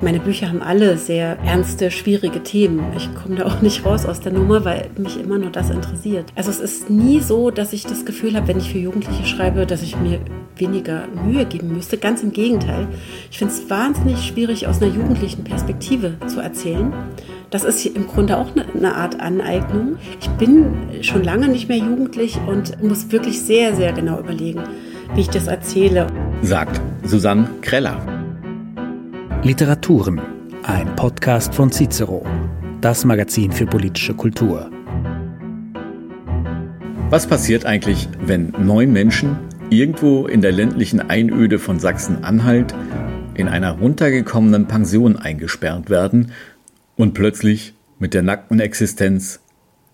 Meine Bücher haben alle sehr ernste, schwierige Themen. Ich komme da auch nicht raus aus der Nummer, weil mich immer nur das interessiert. Also es ist nie so, dass ich das Gefühl habe, wenn ich für Jugendliche schreibe, dass ich mir weniger Mühe geben müsste. Ganz im Gegenteil. Ich finde es wahnsinnig schwierig, aus einer jugendlichen Perspektive zu erzählen. Das ist im Grunde auch eine Art Aneignung. Ich bin schon lange nicht mehr jugendlich und muss wirklich sehr, sehr genau überlegen, wie ich das erzähle. Sagt Susanne Kreller. Literaturen, ein Podcast von Cicero, das Magazin für politische Kultur. Was passiert eigentlich, wenn neun Menschen irgendwo in der ländlichen Einöde von Sachsen-Anhalt in einer runtergekommenen Pension eingesperrt werden und plötzlich mit der nackten Existenz,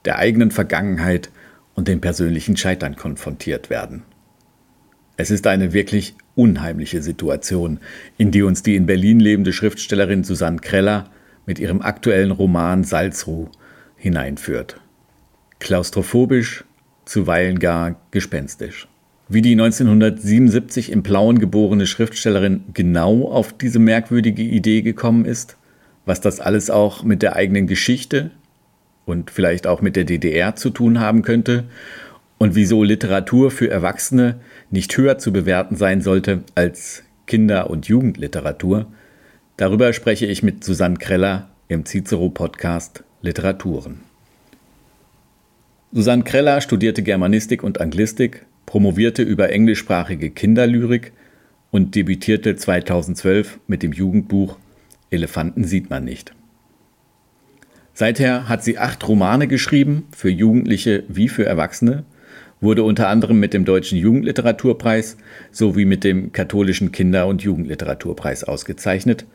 der eigenen Vergangenheit und dem persönlichen Scheitern konfrontiert werden? Es ist eine wirklich unheimliche Situation, in die uns die in Berlin lebende Schriftstellerin Susanne Kreller mit ihrem aktuellen Roman Salzruh hineinführt. Klaustrophobisch, zuweilen gar gespenstisch. Wie die 1977 im Plauen geborene Schriftstellerin genau auf diese merkwürdige Idee gekommen ist, was das alles auch mit der eigenen Geschichte und vielleicht auch mit der DDR zu tun haben könnte und wieso Literatur für Erwachsene nicht höher zu bewerten sein sollte als Kinder- und Jugendliteratur, darüber spreche ich mit Susanne Kreller im Cicero-Podcast Literaturen. Susanne Kreller studierte Germanistik und Anglistik, promovierte über englischsprachige Kinderlyrik und debütierte 2012 mit dem Jugendbuch Elefanten sieht man nicht. Seither hat sie acht Romane geschrieben, für Jugendliche wie für Erwachsene, wurde unter anderem mit dem Deutschen Jugendliteraturpreis sowie mit dem Katholischen Kinder- und Jugendliteraturpreis ausgezeichnet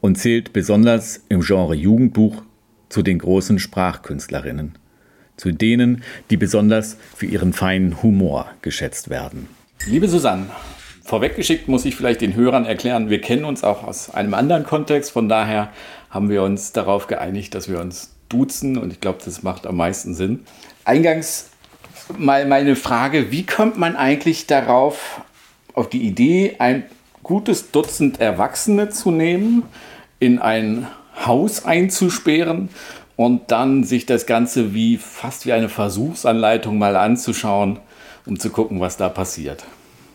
und zählt besonders im Genre Jugendbuch zu den großen Sprachkünstlerinnen, zu denen, die besonders für ihren feinen Humor geschätzt werden. Liebe Susanne, vorweggeschickt muss ich vielleicht den Hörern erklären, wir kennen uns auch aus einem anderen Kontext, von daher haben wir uns darauf geeinigt, dass wir uns duzen und ich glaube, das macht am meisten Sinn. Eingangs mal meine Frage, wie kommt man eigentlich darauf, auf die Idee, ein gutes Dutzend Erwachsene zu nehmen, in ein Haus einzusperren und dann sich das Ganze wie fast wie eine Versuchsanleitung mal anzuschauen, um zu gucken, was da passiert.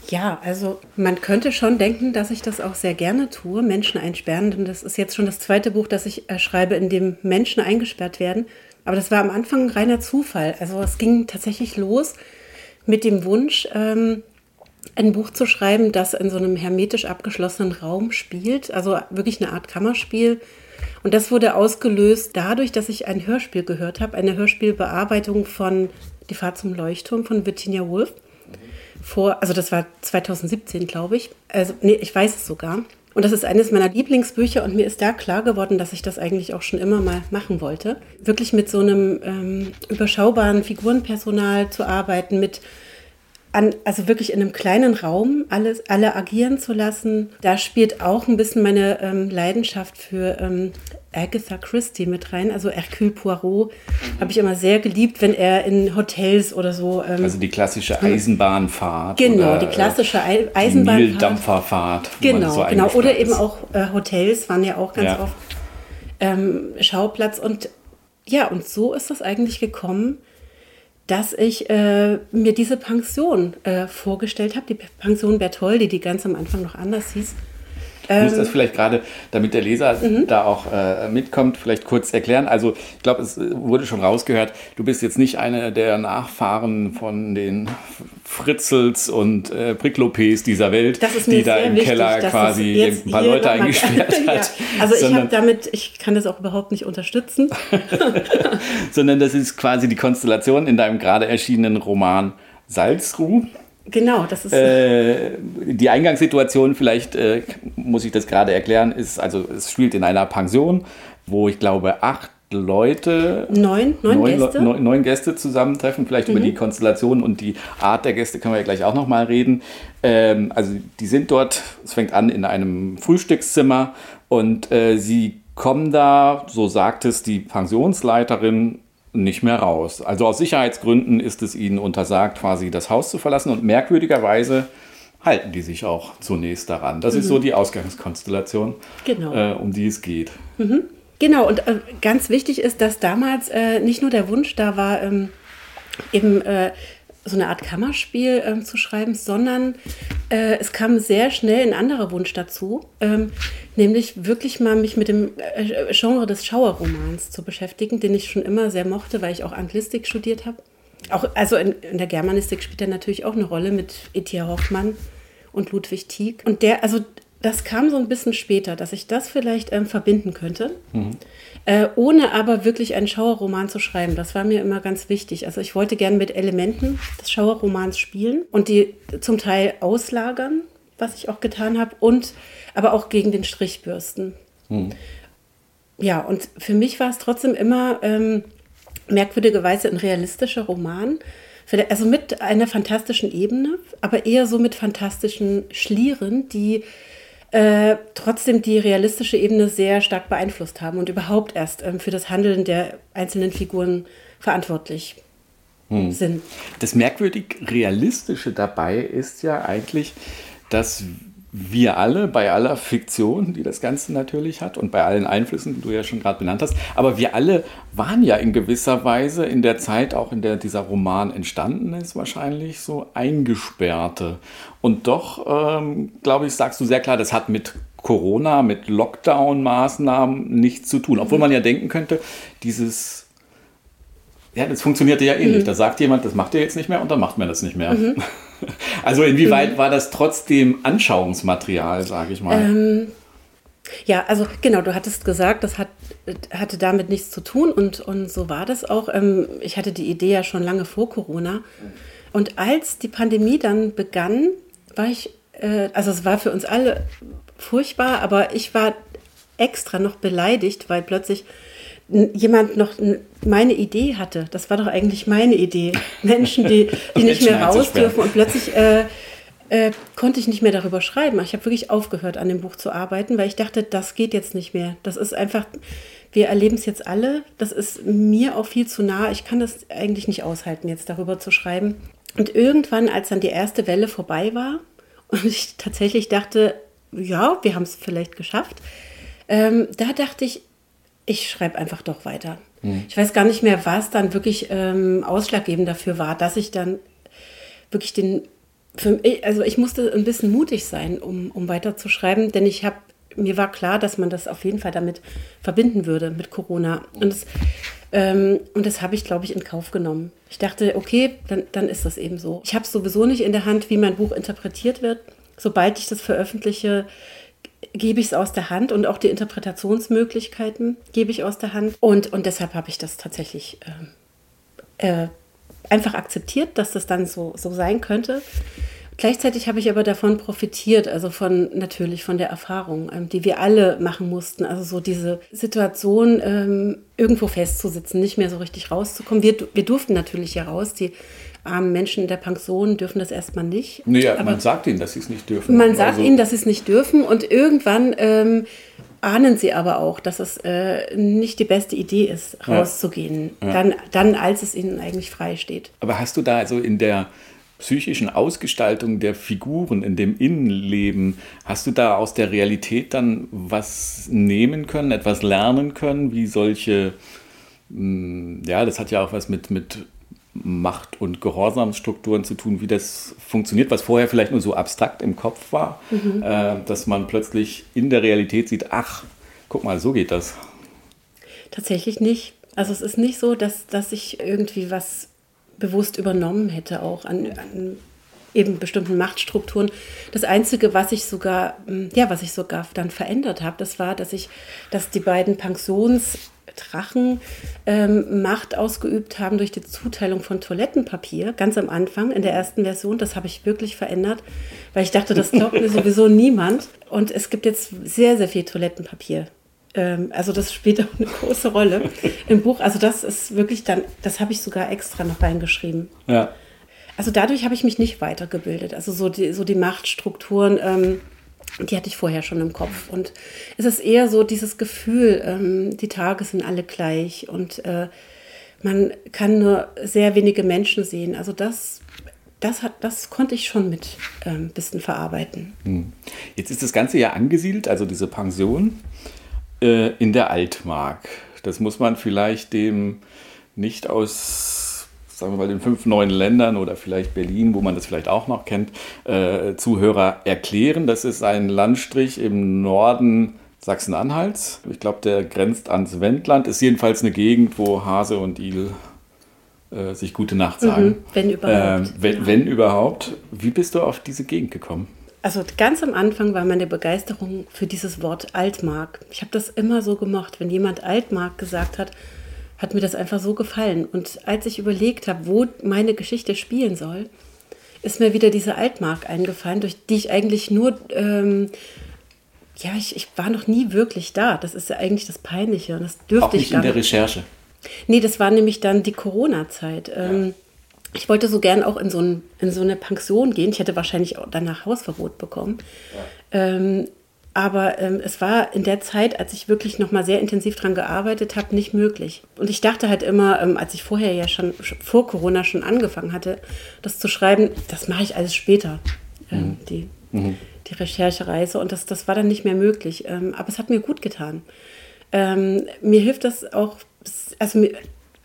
Ja, also man könnte schon denken, dass ich das auch sehr gerne tue, Menschen einsperren, denn das ist jetzt schon das zweite Buch, das ich äh, schreibe, in dem Menschen eingesperrt werden. Aber das war am Anfang reiner Zufall. Also es ging tatsächlich los mit dem Wunsch, ähm, ein Buch zu schreiben, das in so einem hermetisch abgeschlossenen Raum spielt, also wirklich eine Art Kammerspiel. Und das wurde ausgelöst dadurch, dass ich ein Hörspiel gehört habe, eine Hörspielbearbeitung von Die Fahrt zum Leuchtturm von Virginia Woolf. Vor, also das war 2017, glaube ich. Also, nee, ich weiß es sogar. Und das ist eines meiner Lieblingsbücher und mir ist da klar geworden, dass ich das eigentlich auch schon immer mal machen wollte. Wirklich mit so einem ähm, überschaubaren Figurenpersonal zu arbeiten, mit an, also wirklich in einem kleinen Raum alles, alle agieren zu lassen. Da spielt auch ein bisschen meine ähm, Leidenschaft für ähm, Agatha Christie mit rein. Also Hercule Poirot habe ich immer sehr geliebt, wenn er in Hotels oder so. Ähm, also die klassische Eisenbahnfahrt. Genau, oder, die klassische Ei Eisenbahnfahrt. Die Nildampferfahrt. Genau, so genau. Oder eben auch äh, Hotels waren ja auch ganz ja. oft ähm, Schauplatz. Und ja, und so ist das eigentlich gekommen dass ich äh, mir diese Pension äh, vorgestellt habe, die Pension Bertoldi, die ganz am Anfang noch anders hieß. Ich muss das ähm, vielleicht gerade, damit der Leser mhm. da auch äh, mitkommt, vielleicht kurz erklären. Also ich glaube, es wurde schon rausgehört, du bist jetzt nicht einer der Nachfahren von den Fritzels und äh, Priklopes dieser Welt, die da im wichtig, Keller quasi ein paar Leute eingesperrt hat. ja. Also ich habe damit, ich kann das auch überhaupt nicht unterstützen. sondern das ist quasi die Konstellation in deinem gerade erschienenen Roman Salzruh. Genau, das ist. Äh, die Eingangssituation, vielleicht äh, muss ich das gerade erklären, ist, also es spielt in einer Pension, wo ich glaube acht Leute, neun, neun, neun Gäste, neun, neun Gäste zusammentreffen. Vielleicht mhm. über die Konstellation und die Art der Gäste können wir ja gleich auch nochmal reden. Ähm, also die sind dort, es fängt an in einem Frühstückszimmer und äh, sie kommen da, so sagt es die Pensionsleiterin, nicht mehr raus. Also aus Sicherheitsgründen ist es ihnen untersagt, quasi das Haus zu verlassen. Und merkwürdigerweise halten die sich auch zunächst daran. Das mhm. ist so die Ausgangskonstellation, genau. äh, um die es geht. Mhm. Genau, und äh, ganz wichtig ist, dass damals äh, nicht nur der Wunsch da war, ähm, eben äh, so eine Art Kammerspiel ähm, zu schreiben, sondern äh, es kam sehr schnell ein anderer Wunsch dazu, ähm, nämlich wirklich mal mich mit dem äh, Genre des Schauerromans zu beschäftigen, den ich schon immer sehr mochte, weil ich auch Anglistik studiert habe. Auch, also in, in, der Germanistik spielt er natürlich auch eine Rolle mit Etienne Hoffmann und Ludwig Tieck. Und der, also das kam so ein bisschen später, dass ich das vielleicht ähm, verbinden könnte, mhm. Äh, ohne aber wirklich einen Schauerroman zu schreiben. Das war mir immer ganz wichtig. Also ich wollte gerne mit Elementen des Schauerromans spielen und die zum Teil auslagern, was ich auch getan habe, und aber auch gegen den Strichbürsten. Mhm. Ja, und für mich war es trotzdem immer ähm, merkwürdigerweise ein realistischer Roman also mit einer fantastischen Ebene, aber eher so mit fantastischen Schlieren, die äh, trotzdem die realistische Ebene sehr stark beeinflusst haben und überhaupt erst ähm, für das Handeln der einzelnen Figuren verantwortlich hm. sind. Das merkwürdig Realistische dabei ist ja eigentlich, dass wir alle, bei aller Fiktion, die das Ganze natürlich hat und bei allen Einflüssen, die du ja schon gerade benannt hast, aber wir alle waren ja in gewisser Weise in der Zeit, auch in der dieser Roman entstanden ist, wahrscheinlich so eingesperrte. Und doch, ähm, glaube ich, sagst du sehr klar, das hat mit Corona, mit Lockdown-Maßnahmen nichts zu tun. Obwohl man ja denken könnte, dieses ja, das funktionierte ja ähnlich. Mhm. Da sagt jemand, das macht ihr jetzt nicht mehr und dann macht man das nicht mehr. Mhm. Also inwieweit mhm. war das trotzdem Anschauungsmaterial, sage ich mal? Ähm, ja, also genau, du hattest gesagt, das hat, hatte damit nichts zu tun und, und so war das auch. Ähm, ich hatte die Idee ja schon lange vor Corona. Und als die Pandemie dann begann, war ich, äh, also es war für uns alle furchtbar, aber ich war extra noch beleidigt, weil plötzlich jemand noch meine Idee hatte. Das war doch eigentlich meine Idee. Menschen, die, die nicht mehr raus dürfen und plötzlich äh, äh, konnte ich nicht mehr darüber schreiben. Ich habe wirklich aufgehört, an dem Buch zu arbeiten, weil ich dachte, das geht jetzt nicht mehr. Das ist einfach, wir erleben es jetzt alle. Das ist mir auch viel zu nah. Ich kann das eigentlich nicht aushalten, jetzt darüber zu schreiben. Und irgendwann, als dann die erste Welle vorbei war und ich tatsächlich dachte, ja, wir haben es vielleicht geschafft, ähm, da dachte ich, ich schreibe einfach doch weiter. Mhm. Ich weiß gar nicht mehr, was dann wirklich ähm, ausschlaggebend dafür war, dass ich dann wirklich den, für, also ich musste ein bisschen mutig sein, um, um weiterzuschreiben, denn ich habe, mir war klar, dass man das auf jeden Fall damit verbinden würde, mit Corona. Und das, ähm, und das habe ich, glaube ich, in Kauf genommen. Ich dachte, okay, dann, dann ist das eben so. Ich habe sowieso nicht in der Hand, wie mein Buch interpretiert wird. Sobald ich das veröffentliche, gebe ich es aus der Hand und auch die Interpretationsmöglichkeiten gebe ich aus der Hand. Und, und deshalb habe ich das tatsächlich äh, äh, einfach akzeptiert, dass das dann so, so sein könnte. Gleichzeitig habe ich aber davon profitiert, also von natürlich von der Erfahrung, ähm, die wir alle machen mussten. Also so diese Situation, ähm, irgendwo festzusitzen, nicht mehr so richtig rauszukommen. Wir, wir durften natürlich ja raus. Die armen Menschen in der Pension dürfen das erstmal nicht. Naja, aber man sagt ihnen, dass sie es nicht dürfen. Man sagt also, ihnen, dass sie es nicht dürfen und irgendwann ähm, ahnen sie aber auch, dass es äh, nicht die beste Idee ist, rauszugehen, ja. Ja. Dann, dann als es ihnen eigentlich frei steht. Aber hast du da also in der psychischen Ausgestaltung der Figuren, in dem Innenleben, hast du da aus der Realität dann was nehmen können, etwas lernen können, wie solche, hm, ja, das hat ja auch was mit, mit Macht- und Gehorsamsstrukturen zu tun, wie das funktioniert, was vorher vielleicht nur so abstrakt im Kopf war, mhm. äh, dass man plötzlich in der Realität sieht, ach, guck mal, so geht das. Tatsächlich nicht. Also es ist nicht so, dass, dass ich irgendwie was bewusst übernommen hätte, auch an, an eben bestimmten Machtstrukturen. Das Einzige, was ich sogar, ja, was ich sogar dann verändert habe, das war, dass ich, dass die beiden Pensions Drachen ähm, Macht ausgeübt haben durch die Zuteilung von Toilettenpapier, ganz am Anfang in der ersten Version. Das habe ich wirklich verändert, weil ich dachte, das glaubt mir sowieso niemand. Und es gibt jetzt sehr, sehr viel Toilettenpapier. Ähm, also das spielt auch eine große Rolle im Buch. Also das ist wirklich dann, das habe ich sogar extra noch reingeschrieben. Ja. Also dadurch habe ich mich nicht weitergebildet. Also so die, so die Machtstrukturen. Ähm, die hatte ich vorher schon im Kopf. Und es ist eher so dieses Gefühl, ähm, die Tage sind alle gleich und äh, man kann nur sehr wenige Menschen sehen. Also das das, hat, das konnte ich schon mit ein ähm, bisschen verarbeiten. Hm. Jetzt ist das Ganze ja angesiedelt, also diese Pension, äh, in der Altmark. Das muss man vielleicht dem nicht aus, sagen wir mal, den fünf neuen Ländern oder vielleicht Berlin, wo man das vielleicht auch noch kennt, äh, Zuhörer erklären. Das ist ein Landstrich im Norden Sachsen-Anhalts. Ich glaube, der grenzt ans Wendland, ist jedenfalls eine Gegend, wo Hase und Igel äh, sich gute Nacht sagen. Mhm, wenn überhaupt. Äh, wenn, wenn überhaupt. Wie bist du auf diese Gegend gekommen? Also ganz am Anfang war meine Begeisterung für dieses Wort Altmark. Ich habe das immer so gemocht. Wenn jemand Altmark gesagt hat, hat mir das einfach so gefallen. Und als ich überlegt habe, wo meine Geschichte spielen soll, ist mir wieder diese Altmark eingefallen, durch die ich eigentlich nur, ähm, ja, ich, ich, war noch nie wirklich da. Das ist ja eigentlich das Peinliche. Und das dürfte Auch nicht ich gar in der Recherche. Nee, das war nämlich dann die Corona-Zeit. Ähm, ich wollte so gern auch in so, ein, in so, eine Pension gehen. Ich hätte wahrscheinlich auch danach Hausverbot bekommen. Ja. Ähm, aber ähm, es war in der Zeit, als ich wirklich noch mal sehr intensiv daran gearbeitet habe, nicht möglich. Und ich dachte halt immer, ähm, als ich vorher ja schon vor Corona schon angefangen hatte, das zu schreiben, das mache ich alles später, ähm, mhm. die, mhm. die Recherchereise. Und das, das war dann nicht mehr möglich. Ähm, aber es hat mir gut getan. Ähm, mir hilft das auch, also mir,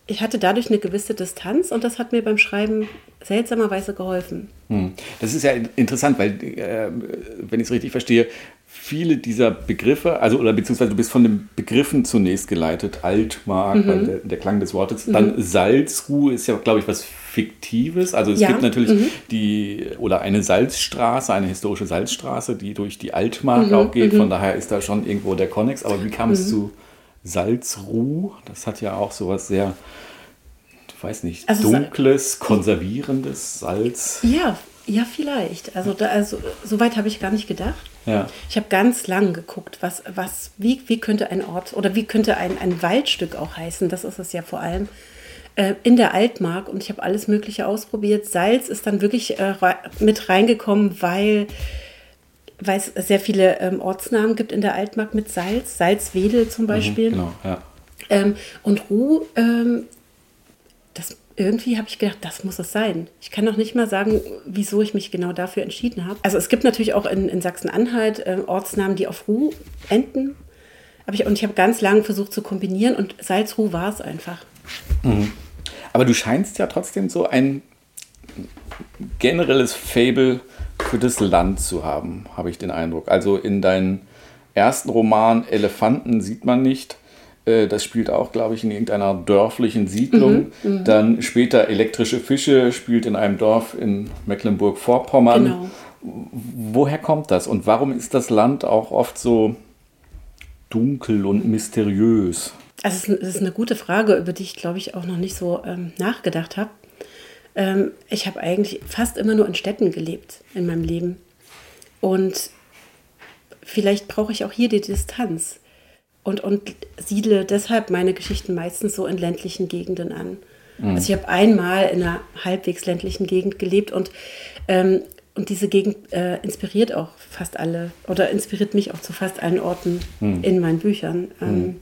ich hatte dadurch eine gewisse Distanz und das hat mir beim Schreiben seltsamerweise geholfen. Hm. Das ist ja interessant, weil, äh, wenn ich es richtig verstehe, viele dieser Begriffe, also oder beziehungsweise du bist von den Begriffen zunächst geleitet, Altmark, mhm. der, der, Klang des Wortes, mhm. dann Salzruhe ist ja, glaube ich, was Fiktives. Also es ja. gibt natürlich mhm. die oder eine Salzstraße, eine historische Salzstraße, die durch die Altmark mhm. auch geht. Von mhm. daher ist da schon irgendwo der Konnex. Aber wie kam es mhm. zu Salzruh. Das hat ja auch sowas sehr, ich weiß nicht, also dunkles, konservierendes Salz. Ja, ja, vielleicht. Also, da, also so weit habe ich gar nicht gedacht. Ja. Ich habe ganz lang geguckt, was, was, wie, wie könnte ein Ort oder wie könnte ein, ein Waldstück auch heißen. Das ist es ja vor allem äh, in der Altmark und ich habe alles Mögliche ausprobiert. Salz ist dann wirklich äh, mit reingekommen, weil weil es sehr viele ähm, Ortsnamen gibt in der Altmark mit Salz, Salzwedel zum mhm, Beispiel. Mhm, genau, ja. Ähm, und Ruh, ähm, das irgendwie habe ich gedacht, das muss es sein. Ich kann noch nicht mal sagen, wieso ich mich genau dafür entschieden habe. Also es gibt natürlich auch in, in Sachsen-Anhalt äh, Ortsnamen, die auf Ruh enden. Aber ich, und ich habe ganz lange versucht zu kombinieren und Salzruh war es einfach. Mhm. Aber du scheinst ja trotzdem so ein generelles Fable für das Land zu haben, habe ich den Eindruck. Also in deinem ersten Roman Elefanten sieht man nicht. Äh, das spielt auch, glaube ich, in irgendeiner dörflichen Siedlung. Mhm, mhm, Dann später Elektrische Fische spielt in einem Dorf in Mecklenburg-Vorpommern. Genau. Woher kommt das und warum ist das Land auch oft so dunkel und mysteriös? Also es ist eine gute Frage, über die ich, glaube ich, auch noch nicht so ähm, nachgedacht habe. Ähm, ich habe eigentlich fast immer nur in Städten gelebt in meinem Leben. Und vielleicht brauche ich auch hier die Distanz und, und siedle deshalb meine Geschichten meistens so in ländlichen Gegenden an. Mhm. Also ich habe einmal in einer halbwegs ländlichen Gegend gelebt und, ähm, und diese Gegend äh, inspiriert auch fast alle oder inspiriert mich auch zu fast allen Orten mhm. in meinen Büchern. Ähm, mhm.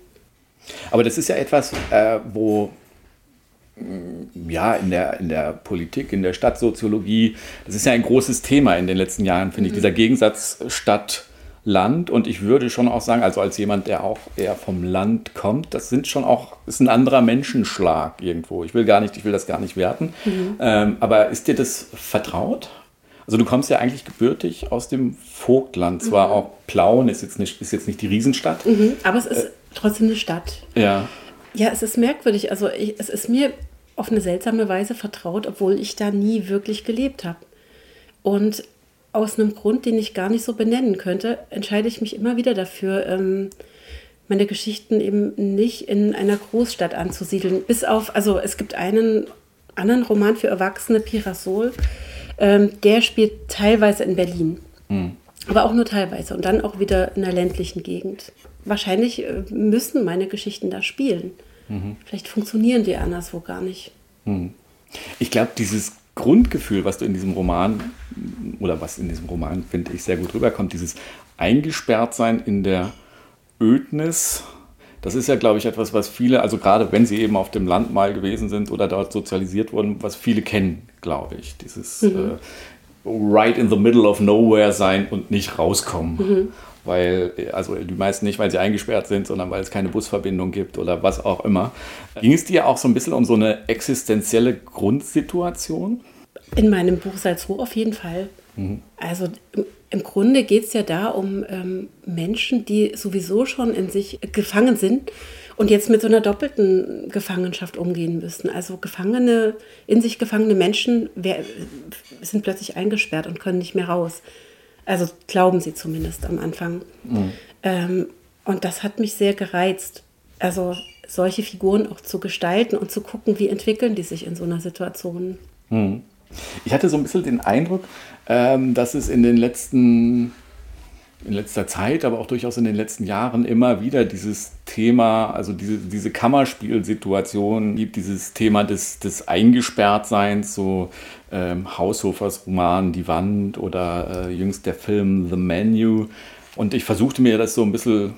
Aber das ist ja etwas, äh, wo ja, in der, in der Politik, in der Stadtsoziologie, das ist ja ein großes Thema in den letzten Jahren, finde ich, mhm. dieser Gegensatz Stadt, Land. Und ich würde schon auch sagen, also als jemand, der auch eher vom Land kommt, das sind schon auch, ist ein anderer Menschenschlag irgendwo. Ich will gar nicht, ich will das gar nicht werten. Mhm. Ähm, aber ist dir das vertraut? Also du kommst ja eigentlich gebürtig aus dem Vogtland. Zwar mhm. auch Plauen ist jetzt nicht, ist jetzt nicht die Riesenstadt. Mhm, aber es ist äh, trotzdem eine Stadt. Ja. Ja, es ist merkwürdig. Also ich, es ist mir auf eine seltsame Weise vertraut, obwohl ich da nie wirklich gelebt habe. Und aus einem Grund, den ich gar nicht so benennen könnte, entscheide ich mich immer wieder dafür, ähm, meine Geschichten eben nicht in einer Großstadt anzusiedeln. Bis auf, also es gibt einen anderen Roman für Erwachsene, Pirasol, ähm, der spielt teilweise in Berlin. Mhm. Aber auch nur teilweise und dann auch wieder in einer ländlichen Gegend. Wahrscheinlich äh, müssen meine Geschichten da spielen. Mhm. Vielleicht funktionieren die anderswo gar nicht. Mhm. Ich glaube, dieses Grundgefühl, was du in diesem Roman oder was in diesem Roman, finde ich, sehr gut rüberkommt, dieses Eingesperrtsein in der Ödnis, Das ist ja, glaube ich, etwas, was viele, also gerade wenn sie eben auf dem Land mal gewesen sind oder dort sozialisiert wurden, was viele kennen, glaube ich. Dieses mhm. äh, right in the middle of nowhere sein und nicht rauskommen. Mhm. Weil, also die meisten nicht, weil sie eingesperrt sind, sondern weil es keine Busverbindung gibt oder was auch immer. Ging es dir auch so ein bisschen um so eine existenzielle Grundsituation? In meinem Buch Salzruh auf jeden Fall. Mhm. Also im Grunde geht es ja da um ähm, Menschen, die sowieso schon in sich gefangen sind und jetzt mit so einer doppelten Gefangenschaft umgehen müssen. Also Gefangene, in sich gefangene Menschen sind plötzlich eingesperrt und können nicht mehr raus. Also glauben sie zumindest am Anfang. Mhm. Ähm, und das hat mich sehr gereizt. Also solche Figuren auch zu gestalten und zu gucken, wie entwickeln die sich in so einer Situation. Mhm. Ich hatte so ein bisschen den Eindruck, ähm, dass es in den letzten, in letzter Zeit, aber auch durchaus in den letzten Jahren immer wieder dieses Thema, also diese, diese Kammerspielsituation gibt, dieses Thema des, des Eingesperrtseins, so ähm, Haushofers Roman Die Wand oder äh, jüngst der Film The Menu. Und ich versuchte mir das so ein bisschen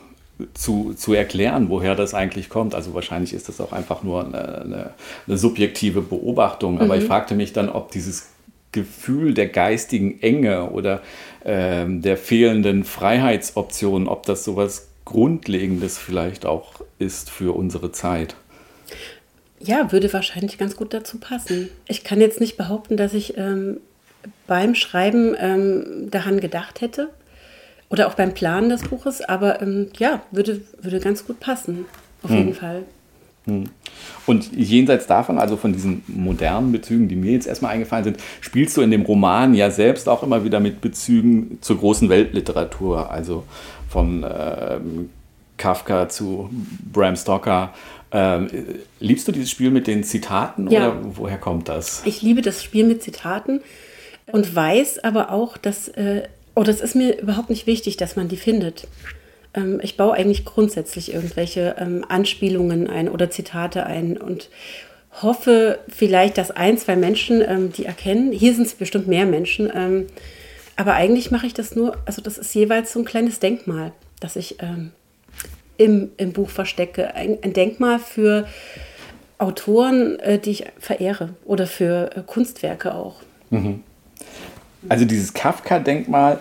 zu, zu erklären, woher das eigentlich kommt. Also wahrscheinlich ist das auch einfach nur eine, eine, eine subjektive Beobachtung. Aber mhm. ich fragte mich dann, ob dieses Gefühl der geistigen Enge oder ähm, der fehlenden Freiheitsoptionen, ob das sowas Grundlegendes vielleicht auch ist für unsere Zeit. Ja, würde wahrscheinlich ganz gut dazu passen. Ich kann jetzt nicht behaupten, dass ich ähm, beim Schreiben ähm, daran gedacht hätte oder auch beim Planen des Buches, aber ähm, ja, würde, würde ganz gut passen, auf hm. jeden Fall. Hm. Und jenseits davon, also von diesen modernen Bezügen, die mir jetzt erstmal eingefallen sind, spielst du in dem Roman ja selbst auch immer wieder mit Bezügen zur großen Weltliteratur, also von ähm, Kafka zu Bram Stoker. Ähm, liebst du dieses Spiel mit den Zitaten ja. oder woher kommt das? Ich liebe das Spiel mit Zitaten und weiß aber auch, dass, äh, oh, das ist mir überhaupt nicht wichtig, dass man die findet. Ähm, ich baue eigentlich grundsätzlich irgendwelche ähm, Anspielungen ein oder Zitate ein und hoffe vielleicht, dass ein, zwei Menschen ähm, die erkennen. Hier sind es bestimmt mehr Menschen. Ähm, aber eigentlich mache ich das nur, also das ist jeweils so ein kleines Denkmal, das ich ähm, im, im Buch verstecke. Ein, ein Denkmal für Autoren, äh, die ich verehre oder für äh, Kunstwerke auch. Mhm. Also dieses Kafka-Denkmal,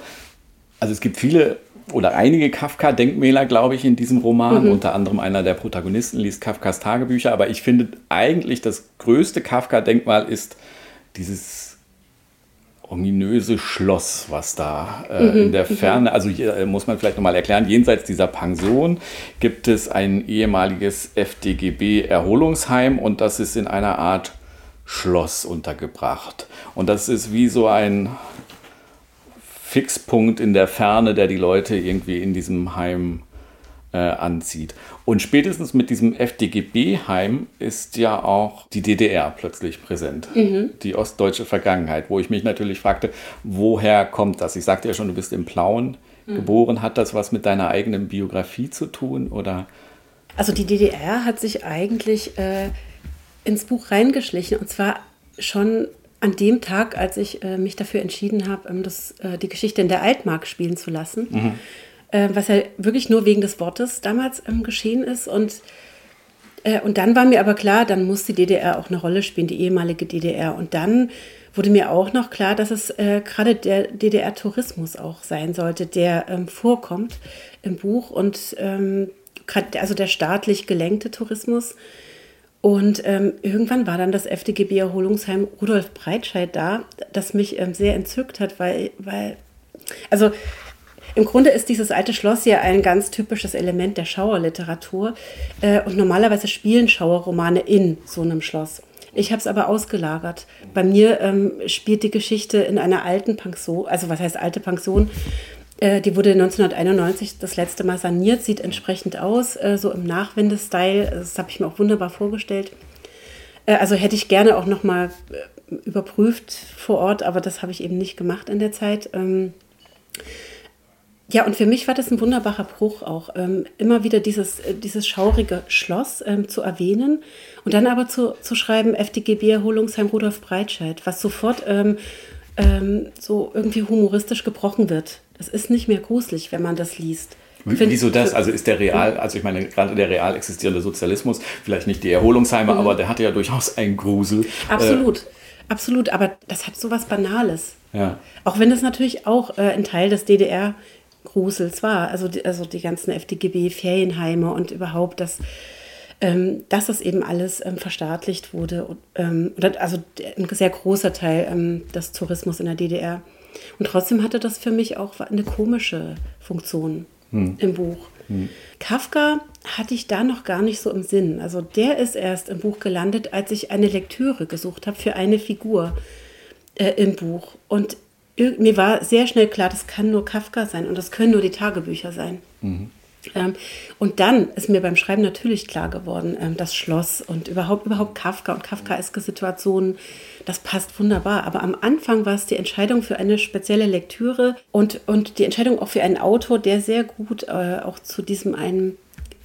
also es gibt viele oder einige Kafka-Denkmäler, glaube ich, in diesem Roman. Mhm. Unter anderem einer der Protagonisten liest Kafkas Tagebücher. Aber ich finde eigentlich das größte Kafka-Denkmal ist dieses ominöse Schloss, was da äh, mhm. in der mhm. Ferne, also hier äh, muss man vielleicht nochmal erklären, jenseits dieser Pension gibt es ein ehemaliges FDGB-Erholungsheim und das ist in einer Art Schloss untergebracht. Und das ist wie so ein Fixpunkt in der Ferne, der die Leute irgendwie in diesem Heim äh, anzieht. Und spätestens mit diesem FDGB-Heim ist ja auch die DDR plötzlich präsent, mhm. die ostdeutsche Vergangenheit, wo ich mich natürlich fragte, woher kommt das? Ich sagte ja schon, du bist im Plauen mhm. geboren. Hat das was mit deiner eigenen Biografie zu tun? Oder? Also die DDR hat sich eigentlich äh, ins Buch reingeschlichen und zwar schon an dem Tag, als ich äh, mich dafür entschieden habe, ähm, das, äh, die Geschichte in der Altmark spielen zu lassen, mhm. äh, was ja wirklich nur wegen des Wortes damals ähm, geschehen ist. Und, äh, und dann war mir aber klar, dann muss die DDR auch eine Rolle spielen, die ehemalige DDR. Und dann wurde mir auch noch klar, dass es äh, gerade der DDR-Tourismus auch sein sollte, der ähm, vorkommt im Buch und ähm, also der staatlich gelenkte Tourismus und ähm, irgendwann war dann das FDGB-Erholungsheim Rudolf Breitscheid da, das mich ähm, sehr entzückt hat, weil, weil, also im Grunde ist dieses alte Schloss ja ein ganz typisches Element der Schauerliteratur. Äh, und normalerweise spielen Schauerromane in so einem Schloss. Ich habe es aber ausgelagert. Bei mir ähm, spielt die Geschichte in einer alten Pension, also was heißt alte Pension? Äh, die wurde 1991 das letzte Mal saniert, sieht entsprechend aus, äh, so im Nachwende-Style. Das habe ich mir auch wunderbar vorgestellt. Äh, also hätte ich gerne auch nochmal überprüft vor Ort, aber das habe ich eben nicht gemacht in der Zeit. Ähm, ja, und für mich war das ein wunderbarer Bruch auch, ähm, immer wieder dieses, dieses schaurige Schloss ähm, zu erwähnen und dann aber zu, zu schreiben, FDGB Erholungsheim Rudolf Breitscheid, was sofort so irgendwie humoristisch gebrochen wird. Das ist nicht mehr gruselig, wenn man das liest. Wieso das? Also ist der real, also ich meine, gerade der real existierende Sozialismus, vielleicht nicht die Erholungsheime, mhm. aber der hatte ja durchaus einen Grusel. Absolut, äh, absolut, aber das hat so was Banales. Ja. Auch wenn das natürlich auch äh, ein Teil des DDR-Grusels war, also die, also die ganzen FDGB-Ferienheime und überhaupt das, ähm, dass das eben alles ähm, verstaatlicht wurde. Und, ähm, also ein sehr großer Teil ähm, des Tourismus in der DDR. Und trotzdem hatte das für mich auch eine komische Funktion hm. im Buch. Hm. Kafka hatte ich da noch gar nicht so im Sinn. Also der ist erst im Buch gelandet, als ich eine Lektüre gesucht habe für eine Figur äh, im Buch. Und mir war sehr schnell klar, das kann nur Kafka sein und das können nur die Tagebücher sein. Mhm. Ähm, und dann ist mir beim Schreiben natürlich klar geworden, ähm, das Schloss und überhaupt, überhaupt Kafka und kafkaeske Situationen, das passt wunderbar. Aber am Anfang war es die Entscheidung für eine spezielle Lektüre und, und die Entscheidung auch für einen Autor, der sehr gut äh, auch zu diesem einen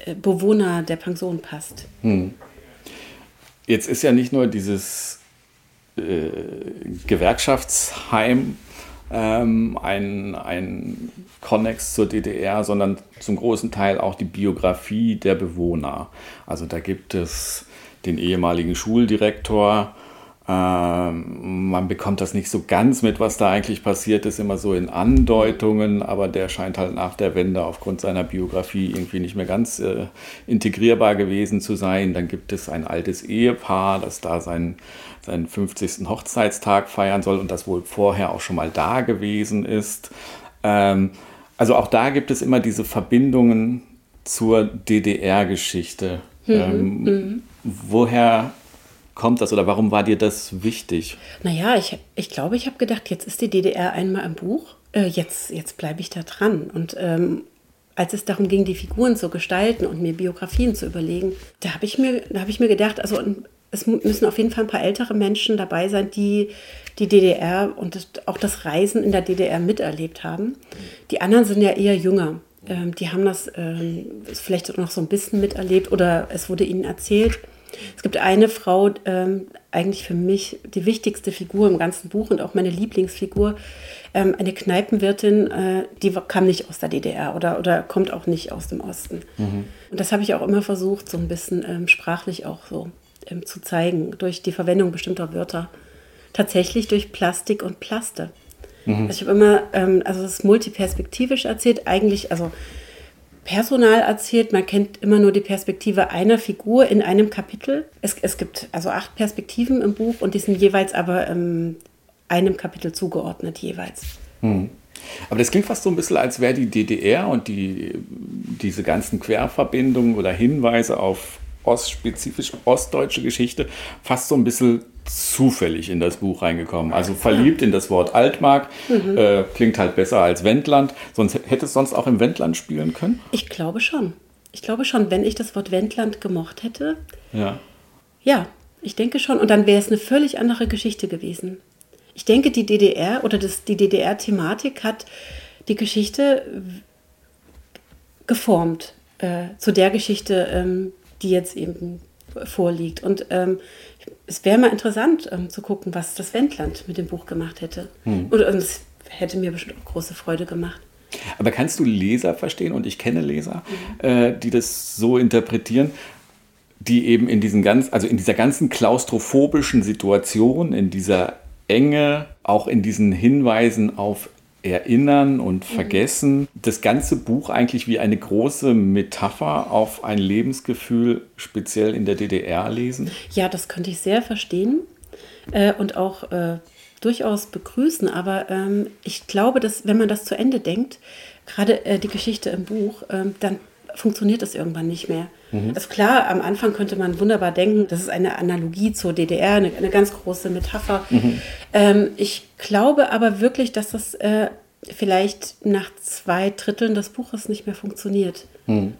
äh, Bewohner der Pension passt. Hm. Jetzt ist ja nicht nur dieses äh, Gewerkschaftsheim ähm, ein, ein Konnex zur DDR, sondern zum großen Teil auch die Biografie der Bewohner. Also da gibt es den ehemaligen Schuldirektor, ähm, man bekommt das nicht so ganz mit, was da eigentlich passiert ist, immer so in Andeutungen, aber der scheint halt nach der Wende aufgrund seiner Biografie irgendwie nicht mehr ganz äh, integrierbar gewesen zu sein. Dann gibt es ein altes Ehepaar, das da seinen, seinen 50. Hochzeitstag feiern soll und das wohl vorher auch schon mal da gewesen ist. Ähm, also auch da gibt es immer diese Verbindungen zur DDR-Geschichte. Mhm. Ähm, mhm. Woher kommt das oder warum war dir das wichtig? Naja, ich, ich glaube, ich habe gedacht, jetzt ist die DDR einmal im Buch, äh, jetzt, jetzt bleibe ich da dran. Und ähm, als es darum ging, die Figuren zu gestalten und mir Biografien zu überlegen, da habe ich, mir, hab ich mir gedacht, also es müssen auf jeden Fall ein paar ältere Menschen dabei sein, die die DDR und das, auch das Reisen in der DDR miterlebt haben. Die anderen sind ja eher jünger. Ähm, die haben das ähm, vielleicht noch so ein bisschen miterlebt oder es wurde ihnen erzählt. Es gibt eine Frau, ähm, eigentlich für mich die wichtigste Figur im ganzen Buch und auch meine Lieblingsfigur, ähm, eine Kneipenwirtin, äh, die kam nicht aus der DDR oder, oder kommt auch nicht aus dem Osten. Mhm. Und das habe ich auch immer versucht, so ein bisschen ähm, sprachlich auch so ähm, zu zeigen, durch die Verwendung bestimmter Wörter. Tatsächlich durch Plastik und Plaste. Mhm. Also ich habe immer, ähm, also es ist multiperspektivisch erzählt, eigentlich, also Personal erzählt. Man kennt immer nur die Perspektive einer Figur in einem Kapitel. Es, es gibt also acht Perspektiven im Buch und die sind jeweils aber ähm, einem Kapitel zugeordnet jeweils. Hm. Aber das klingt fast so ein bisschen, als wäre die DDR und die, diese ganzen Querverbindungen oder Hinweise auf ostspezifisch ostdeutsche Geschichte fast so ein bisschen zufällig in das Buch reingekommen. Also verliebt in das Wort Altmark, mhm. äh, klingt halt besser als Wendland. Sonst hätte es sonst auch im Wendland spielen können? Ich glaube schon. Ich glaube schon, wenn ich das Wort Wendland gemocht hätte. Ja. Ja, ich denke schon. Und dann wäre es eine völlig andere Geschichte gewesen. Ich denke, die DDR oder das, die DDR-Thematik hat die Geschichte geformt äh, zu der Geschichte, ähm, die jetzt eben vorliegt. Und ähm, es wäre mal interessant ähm, zu gucken, was das Wendland mit dem Buch gemacht hätte. Hm. Und es hätte mir bestimmt auch große Freude gemacht. Aber kannst du Leser verstehen, und ich kenne Leser, mhm. äh, die das so interpretieren, die eben in diesen ganz, also in dieser ganzen klaustrophobischen Situation, in dieser Enge, auch in diesen Hinweisen auf Erinnern und mhm. Vergessen. Das ganze Buch eigentlich wie eine große Metapher auf ein Lebensgefühl speziell in der DDR lesen? Ja, das könnte ich sehr verstehen äh, und auch äh, durchaus begrüßen. Aber ähm, ich glaube, dass wenn man das zu Ende denkt, gerade äh, die Geschichte im Buch, ähm, dann funktioniert das irgendwann nicht mehr. Mhm. Also klar, am Anfang könnte man wunderbar denken, das ist eine Analogie zur DDR, eine, eine ganz große Metapher. Mhm. Ähm, ich glaube aber wirklich, dass das äh, vielleicht nach zwei Dritteln des Buches nicht mehr funktioniert. Mhm.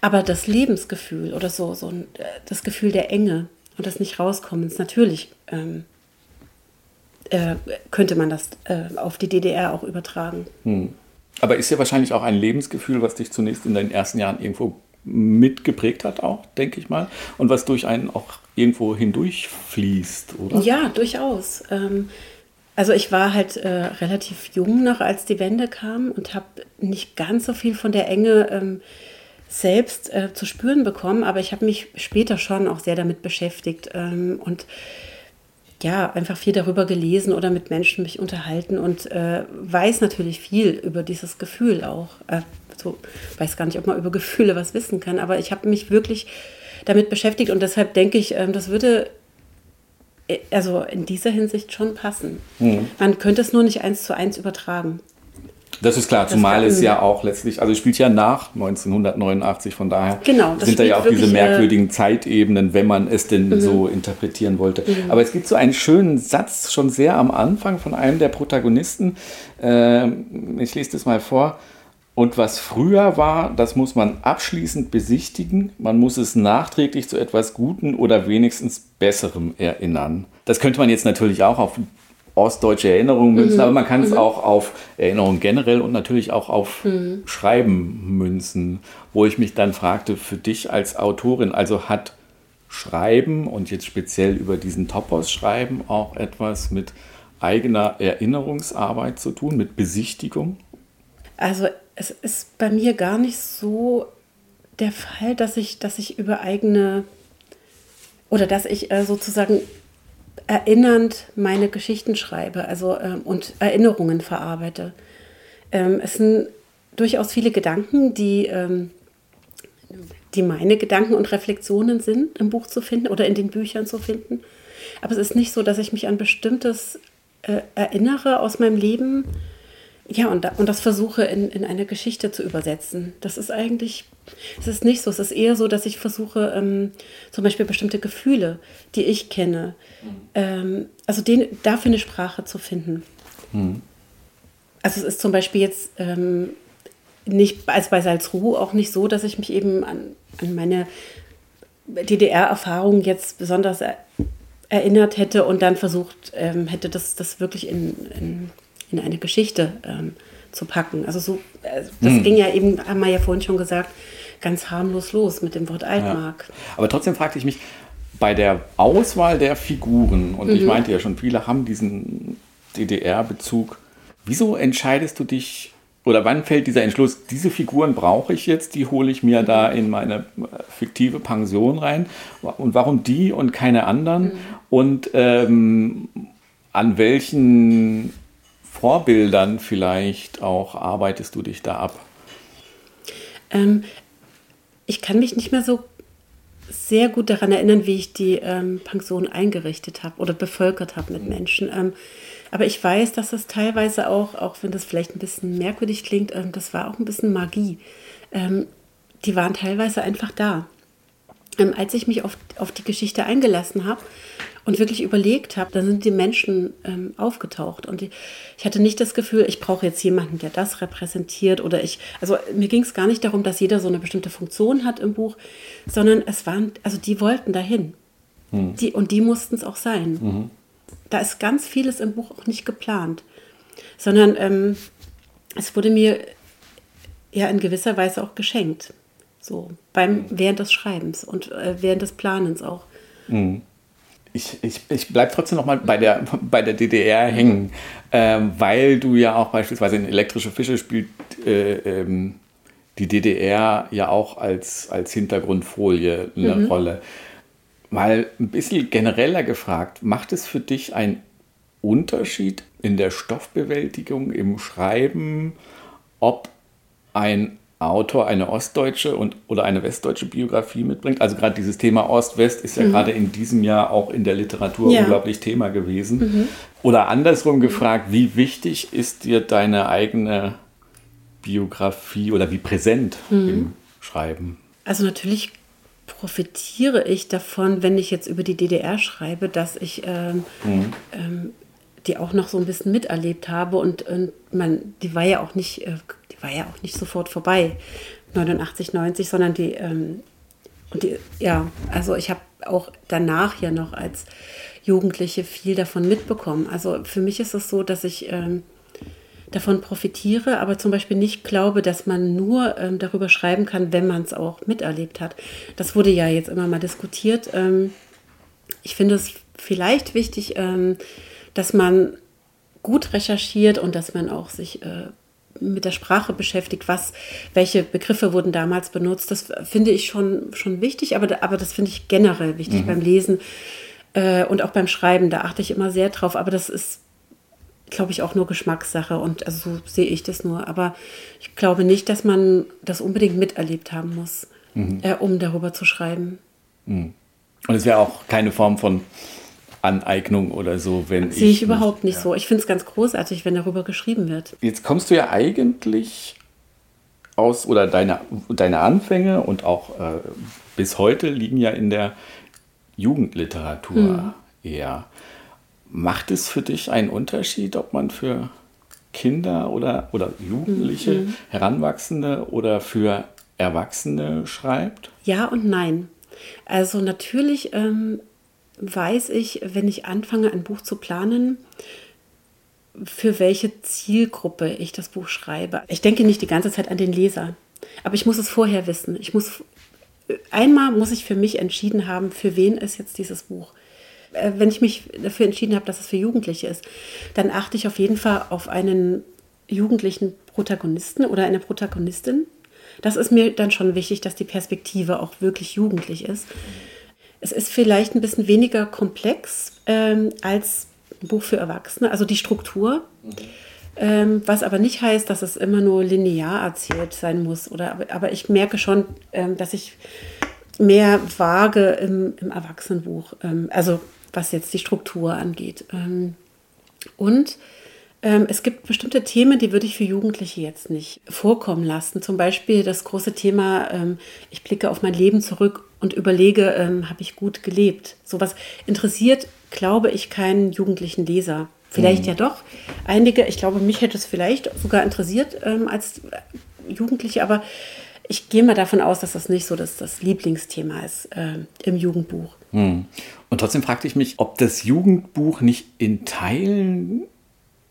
Aber das Lebensgefühl oder so, so äh, das Gefühl der Enge und des Nicht-Rauskommens, natürlich ähm, äh, könnte man das äh, auf die DDR auch übertragen. Mhm. Aber ist ja wahrscheinlich auch ein Lebensgefühl, was dich zunächst in deinen ersten Jahren irgendwo mitgeprägt hat, auch, denke ich mal, und was durch einen auch irgendwo hindurchfließt, oder? Ja, durchaus. Ähm, Also ich war halt äh, relativ jung noch, als die Wende kam und habe nicht ganz so viel von der Enge ähm, selbst äh, zu spüren bekommen, aber ich habe mich später schon auch sehr damit beschäftigt ähm, und ja, einfach viel darüber gelesen oder mit Menschen mich unterhalten und äh, weiß natürlich viel über dieses Gefühl auch. So, weiß gar nicht, ob man über Gefühle was wissen kann, aber ich habe mich wirklich damit beschäftigt und deshalb denke ich, ähm, das würde äh, also in dieser Hinsicht schon passen. Mhm. Man könnte es nur nicht eins zu eins übertragen. Das ist klar, zumal es ja auch letztlich, also es spielt ja nach 1989, von daher genau, sind da ja auch diese äh, merkwürdigen Zeitebenen, wenn man es denn mhm. so interpretieren wollte. Mhm. Aber es gibt so einen schönen Satz schon sehr am Anfang von einem der Protagonisten. Äh, ich lese das mal vor. Und was früher war, das muss man abschließend besichtigen. Man muss es nachträglich zu etwas Guten oder wenigstens Besserem erinnern. Das könnte man jetzt natürlich auch auf ostdeutsche Erinnerungen münzen, mhm. aber man kann mhm. es auch auf Erinnerungen generell und natürlich auch auf mhm. Schreiben münzen, wo ich mich dann fragte, für dich als Autorin, also hat Schreiben und jetzt speziell über diesen Topos schreiben auch etwas mit eigener Erinnerungsarbeit zu tun, mit Besichtigung? Also es ist bei mir gar nicht so der Fall, dass ich, dass ich über eigene oder dass ich äh, sozusagen erinnernd meine Geschichten schreibe also, ähm, und Erinnerungen verarbeite. Ähm, es sind durchaus viele Gedanken, die, ähm, die meine Gedanken und Reflexionen sind, im Buch zu finden oder in den Büchern zu finden. Aber es ist nicht so, dass ich mich an bestimmtes äh, erinnere aus meinem Leben ja, und, da, und das versuche in, in eine Geschichte zu übersetzen. Das ist eigentlich, es ist nicht so. Es ist eher so, dass ich versuche, ähm, zum Beispiel bestimmte Gefühle, die ich kenne, ähm, also den, dafür eine Sprache zu finden. Mhm. Also es ist zum Beispiel jetzt ähm, nicht, als bei Salzruh auch nicht so, dass ich mich eben an, an meine DDR-Erfahrung jetzt besonders er, erinnert hätte und dann versucht ähm, hätte, das, das wirklich in, in in eine Geschichte ähm, zu packen. Also so, äh, das hm. ging ja eben, haben wir ja vorhin schon gesagt, ganz harmlos los mit dem Wort Altmark. Ja. Aber trotzdem fragte ich mich, bei der Auswahl der Figuren, und mhm. ich meinte ja schon, viele haben diesen DDR-Bezug, wieso entscheidest du dich oder wann fällt dieser Entschluss, diese Figuren brauche ich jetzt, die hole ich mir da in meine äh, fiktive Pension rein? Und warum die und keine anderen? Mhm. Und ähm, an welchen Vorbildern vielleicht auch arbeitest du dich da ab? Ähm, ich kann mich nicht mehr so sehr gut daran erinnern, wie ich die ähm, Pension eingerichtet habe oder bevölkert habe mit Menschen. Ähm, aber ich weiß, dass das teilweise auch, auch wenn das vielleicht ein bisschen merkwürdig klingt, ähm, das war auch ein bisschen Magie. Ähm, die waren teilweise einfach da. Ähm, als ich mich auf, auf die Geschichte eingelassen habe, und wirklich überlegt habe, dann sind die Menschen ähm, aufgetaucht. Und ich hatte nicht das Gefühl, ich brauche jetzt jemanden, der das repräsentiert oder ich, also mir ging es gar nicht darum, dass jeder so eine bestimmte Funktion hat im Buch, sondern es waren, also die wollten dahin. Hm. Die, und die mussten es auch sein. Mhm. Da ist ganz vieles im Buch auch nicht geplant, sondern ähm, es wurde mir ja in gewisser Weise auch geschenkt. So, beim, hm. während des Schreibens und äh, während des Planens auch. Mhm ich, ich, ich bleibe trotzdem noch mal bei der, bei der DDR hängen, ähm, weil du ja auch beispielsweise in Elektrische Fische spielt äh, ähm, die DDR ja auch als, als Hintergrundfolie eine mhm. Rolle. Mal ein bisschen genereller gefragt, macht es für dich einen Unterschied in der Stoffbewältigung, im Schreiben, ob ein Autor eine ostdeutsche und, oder eine westdeutsche Biografie mitbringt. Also gerade dieses Thema Ost-West ist ja mhm. gerade in diesem Jahr auch in der Literatur ja. unglaublich Thema gewesen. Mhm. Oder andersrum gefragt, wie wichtig ist dir deine eigene Biografie oder wie präsent mhm. im Schreiben? Also natürlich profitiere ich davon, wenn ich jetzt über die DDR schreibe, dass ich ähm, mhm. ähm, die auch noch so ein bisschen miterlebt habe und, und man, die war ja auch nicht äh, war ja auch nicht sofort vorbei, 89, 90, sondern die, ähm, die, ja, also ich habe auch danach ja noch als Jugendliche viel davon mitbekommen. Also für mich ist es so, dass ich ähm, davon profitiere, aber zum Beispiel nicht glaube, dass man nur ähm, darüber schreiben kann, wenn man es auch miterlebt hat. Das wurde ja jetzt immer mal diskutiert. Ähm, ich finde es vielleicht wichtig, ähm, dass man gut recherchiert und dass man auch sich äh, mit der Sprache beschäftigt, was, welche Begriffe wurden damals benutzt. Das finde ich schon, schon wichtig, aber, aber das finde ich generell wichtig mhm. beim Lesen äh, und auch beim Schreiben. Da achte ich immer sehr drauf, aber das ist, glaube ich, auch nur Geschmackssache und also so sehe ich das nur. Aber ich glaube nicht, dass man das unbedingt miterlebt haben muss, mhm. äh, um darüber zu schreiben. Mhm. Und es wäre auch keine Form von Aneignung oder so, wenn Sehe ich, ich überhaupt nicht, nicht ja. so. Ich finde es ganz großartig, wenn darüber geschrieben wird. Jetzt kommst du ja eigentlich aus, oder deine, deine Anfänge und auch äh, bis heute liegen ja in der Jugendliteratur hm. eher. Macht es für dich einen Unterschied, ob man für Kinder oder, oder Jugendliche, mhm. Heranwachsende oder für Erwachsene schreibt? Ja und nein. Also natürlich ähm, weiß ich, wenn ich anfange, ein Buch zu planen, für welche Zielgruppe ich das Buch schreibe. Ich denke nicht die ganze Zeit an den Leser, aber ich muss es vorher wissen. Ich muss einmal muss ich für mich entschieden haben, für wen ist jetzt dieses Buch. Äh, wenn ich mich dafür entschieden habe, dass es für Jugendliche ist, dann achte ich auf jeden Fall auf einen jugendlichen Protagonisten oder eine Protagonistin. Das ist mir dann schon wichtig, dass die Perspektive auch wirklich jugendlich ist. Es ist vielleicht ein bisschen weniger komplex ähm, als ein Buch für Erwachsene, also die Struktur. Mhm. Ähm, was aber nicht heißt, dass es immer nur linear erzählt sein muss. Oder, aber, ich merke schon, ähm, dass ich mehr wage im, im Erwachsenenbuch, ähm, also was jetzt die Struktur angeht. Ähm, und es gibt bestimmte Themen, die würde ich für Jugendliche jetzt nicht vorkommen lassen. Zum Beispiel das große Thema, ähm, ich blicke auf mein Leben zurück und überlege, ähm, habe ich gut gelebt? Sowas interessiert, glaube ich, keinen jugendlichen Leser. Vielleicht mhm. ja doch. Einige, ich glaube, mich hätte es vielleicht sogar interessiert ähm, als Jugendliche, aber ich gehe mal davon aus, dass das nicht so das, das Lieblingsthema ist äh, im Jugendbuch. Mhm. Und trotzdem fragte ich mich, ob das Jugendbuch nicht in Teilen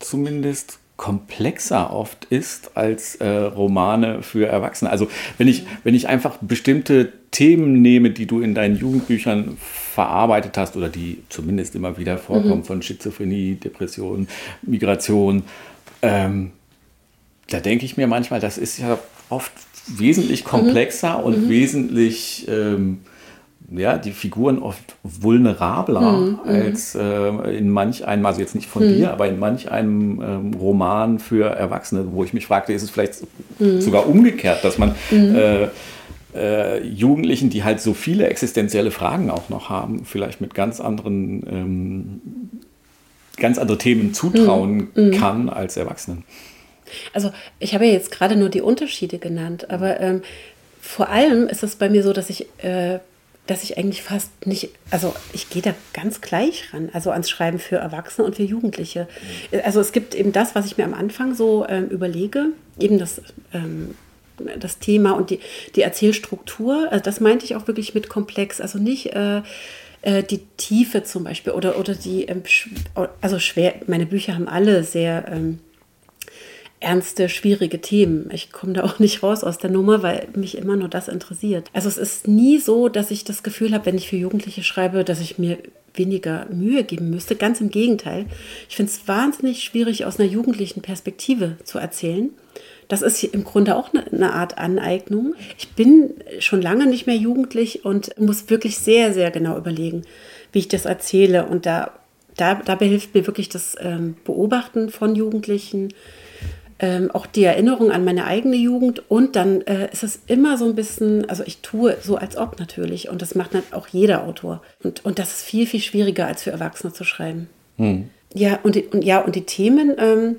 zumindest komplexer oft ist als äh, Romane für Erwachsene. Also wenn ich, wenn ich einfach bestimmte Themen nehme, die du in deinen Jugendbüchern verarbeitet hast oder die zumindest immer wieder vorkommen mhm. von Schizophrenie, Depression, Migration, ähm, da denke ich mir manchmal, das ist ja oft wesentlich komplexer mhm. und mhm. wesentlich ähm, ja, die Figuren oft vulnerabler mhm, als äh, in manch einem, also jetzt nicht von mhm. dir, aber in manch einem ähm, Roman für Erwachsene, wo ich mich fragte, ist es vielleicht mhm. sogar umgekehrt, dass man mhm. äh, äh, Jugendlichen, die halt so viele existenzielle Fragen auch noch haben, vielleicht mit ganz anderen, ähm, ganz andere Themen zutrauen mhm. kann als Erwachsenen. Also ich habe ja jetzt gerade nur die Unterschiede genannt, aber ähm, vor allem ist es bei mir so, dass ich äh, dass ich eigentlich fast nicht, also ich gehe da ganz gleich ran, also ans Schreiben für Erwachsene und für Jugendliche. Also es gibt eben das, was ich mir am Anfang so ähm, überlege, eben das, ähm, das Thema und die, die Erzählstruktur. Also das meinte ich auch wirklich mit komplex, also nicht äh, äh, die Tiefe zum Beispiel oder, oder die, ähm, also schwer, meine Bücher haben alle sehr ähm, ernste, schwierige Themen. Ich komme da auch nicht raus aus der Nummer, weil mich immer nur das interessiert. Also es ist nie so, dass ich das Gefühl habe, wenn ich für Jugendliche schreibe, dass ich mir weniger Mühe geben müsste. Ganz im Gegenteil. Ich finde es wahnsinnig schwierig, aus einer jugendlichen Perspektive zu erzählen. Das ist im Grunde auch eine, eine Art Aneignung. Ich bin schon lange nicht mehr jugendlich und muss wirklich sehr, sehr genau überlegen, wie ich das erzähle. Und da, da dabei hilft mir wirklich das ähm, Beobachten von Jugendlichen, ähm, auch die Erinnerung an meine eigene Jugend. Und dann äh, ist es immer so ein bisschen, also ich tue so als ob natürlich. Und das macht auch jeder Autor. Und, und das ist viel, viel schwieriger als für Erwachsene zu schreiben. Hm. Ja, und, die, und, ja, und die Themen, ähm,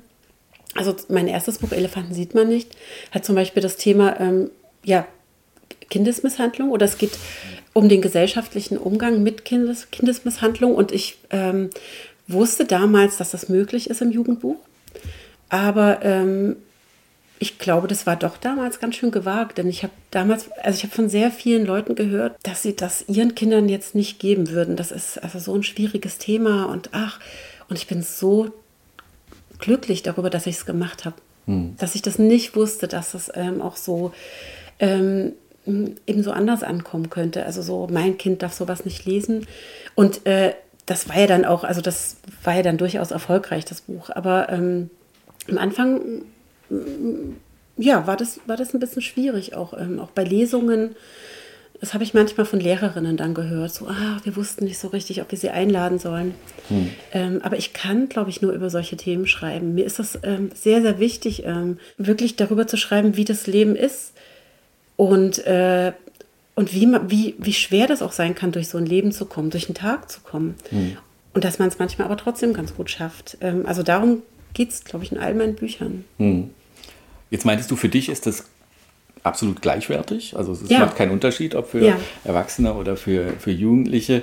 also mein erstes Buch Elefanten sieht man nicht, hat zum Beispiel das Thema, ähm, ja, Kindesmisshandlung. Oder es geht um den gesellschaftlichen Umgang mit Kindes, Kindesmisshandlung. Und ich ähm, wusste damals, dass das möglich ist im Jugendbuch aber ähm, ich glaube, das war doch damals ganz schön gewagt, denn ich habe damals, also ich habe von sehr vielen Leuten gehört, dass sie das ihren Kindern jetzt nicht geben würden. Das ist also so ein schwieriges Thema und ach, und ich bin so glücklich darüber, dass ich es gemacht habe. Hm. Dass ich das nicht wusste, dass es ähm, auch so ähm, eben so anders ankommen könnte. Also so, mein Kind darf sowas nicht lesen. Und äh, das war ja dann auch, also das war ja dann durchaus erfolgreich, das Buch. Aber ähm, am Anfang, ja, war das, war das ein bisschen schwierig, auch, ähm, auch bei Lesungen. Das habe ich manchmal von Lehrerinnen dann gehört. So, ah, wir wussten nicht so richtig, ob wir sie einladen sollen. Hm. Ähm, aber ich kann, glaube ich, nur über solche Themen schreiben. Mir ist das ähm, sehr, sehr wichtig, ähm, wirklich darüber zu schreiben, wie das Leben ist. Und, äh, und wie, wie, wie schwer das auch sein kann, durch so ein Leben zu kommen, durch einen Tag zu kommen. Hm. Und dass man es manchmal aber trotzdem ganz gut schafft. Ähm, also darum geht es, glaube ich, in all meinen Büchern. Hm. Jetzt meintest du, für dich ist das absolut gleichwertig. Also es ja. macht keinen Unterschied, ob für ja. Erwachsene oder für, für Jugendliche.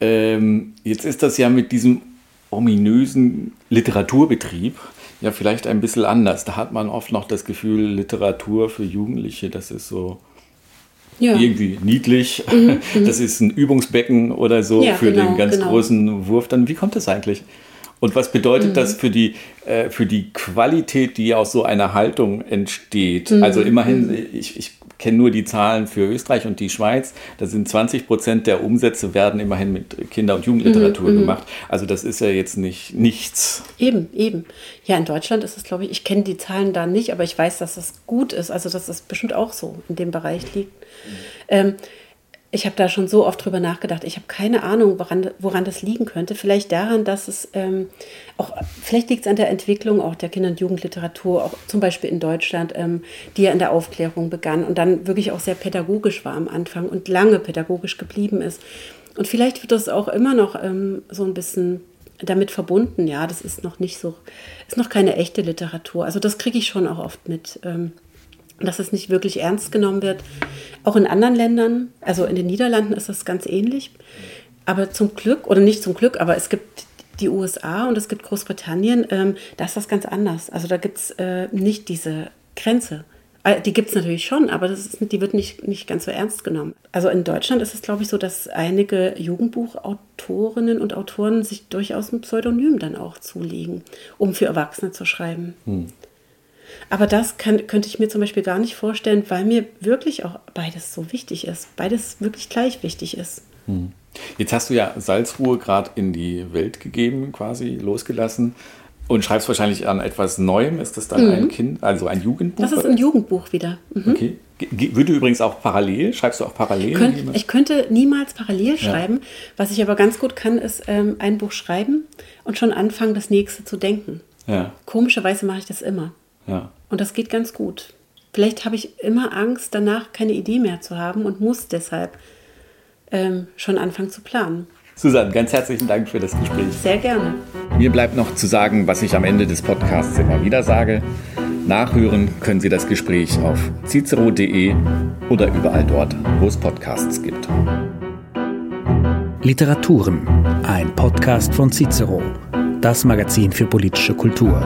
Ähm, jetzt ist das ja mit diesem ominösen Literaturbetrieb ja vielleicht ein bisschen anders. Da hat man oft noch das Gefühl, Literatur für Jugendliche, das ist so ja. irgendwie niedlich. Mhm, mhm. das ist ein Übungsbecken oder so für genau, den ganz genau. großen Wurf. Dann wie kommt das eigentlich? Und was bedeutet mhm. das für die, äh, für die Qualität, die aus so einer Haltung entsteht? Mhm. Also immerhin, ich, ich kenne nur die Zahlen für Österreich und die Schweiz. Da sind 20 Prozent der Umsätze werden immerhin mit Kinder- und Jugendliteratur mhm, mhm, gemacht. Also das ist ja jetzt nicht nichts. Eben, eben. Ja, in Deutschland ist es, glaube ich, ich kenne die Zahlen da nicht, aber ich weiß, dass das gut ist. Also dass das bestimmt auch so in dem Bereich liegt. Mhm. Ähm, ich habe da schon so oft drüber nachgedacht. Ich habe keine Ahnung, woran, woran das liegen könnte. Vielleicht daran, dass es ähm, auch, vielleicht liegt es an der Entwicklung auch der Kinder- und Jugendliteratur, auch zum Beispiel in Deutschland, ähm, die ja in der Aufklärung begann und dann wirklich auch sehr pädagogisch war am Anfang und lange pädagogisch geblieben ist. Und vielleicht wird das auch immer noch ähm, so ein bisschen damit verbunden. Ja, das ist noch nicht so, ist noch keine echte Literatur. Also das kriege ich schon auch oft mit. Ähm, dass es nicht wirklich ernst genommen wird. Auch in anderen Ländern, also in den Niederlanden ist das ganz ähnlich. Aber zum Glück, oder nicht zum Glück, aber es gibt die USA und es gibt Großbritannien, ähm, da ist das ganz anders. Also da gibt es äh, nicht diese Grenze. Äh, die gibt es natürlich schon, aber ist, die wird nicht, nicht ganz so ernst genommen. Also in Deutschland ist es, glaube ich, so, dass einige Jugendbuchautorinnen und Autoren sich durchaus ein Pseudonym dann auch zulegen, um für Erwachsene zu schreiben. Hm. Aber das kann, könnte ich mir zum Beispiel gar nicht vorstellen, weil mir wirklich auch beides so wichtig ist, beides wirklich gleich wichtig ist. Hm. Jetzt hast du ja Salzruhe gerade in die Welt gegeben, quasi losgelassen. Und schreibst wahrscheinlich an etwas Neuem. Ist das dann mhm. ein Kind, also ein Jugendbuch? Das ist ein Jugendbuch wieder. Mhm. Okay. Würde übrigens auch parallel, schreibst du auch parallel? Könnt, ich könnte niemals parallel schreiben. Ja. Was ich aber ganz gut kann, ist ähm, ein Buch schreiben und schon anfangen, das nächste zu denken. Ja. Komischerweise mache ich das immer. Ja. Und das geht ganz gut. Vielleicht habe ich immer Angst, danach keine Idee mehr zu haben und muss deshalb ähm, schon anfangen zu planen. Susanne, ganz herzlichen Dank für das Gespräch. Sehr gerne. Mir bleibt noch zu sagen, was ich am Ende des Podcasts immer wieder sage. Nachhören können Sie das Gespräch auf cicero.de oder überall dort, wo es Podcasts gibt. Literaturen, ein Podcast von Cicero, das Magazin für politische Kultur.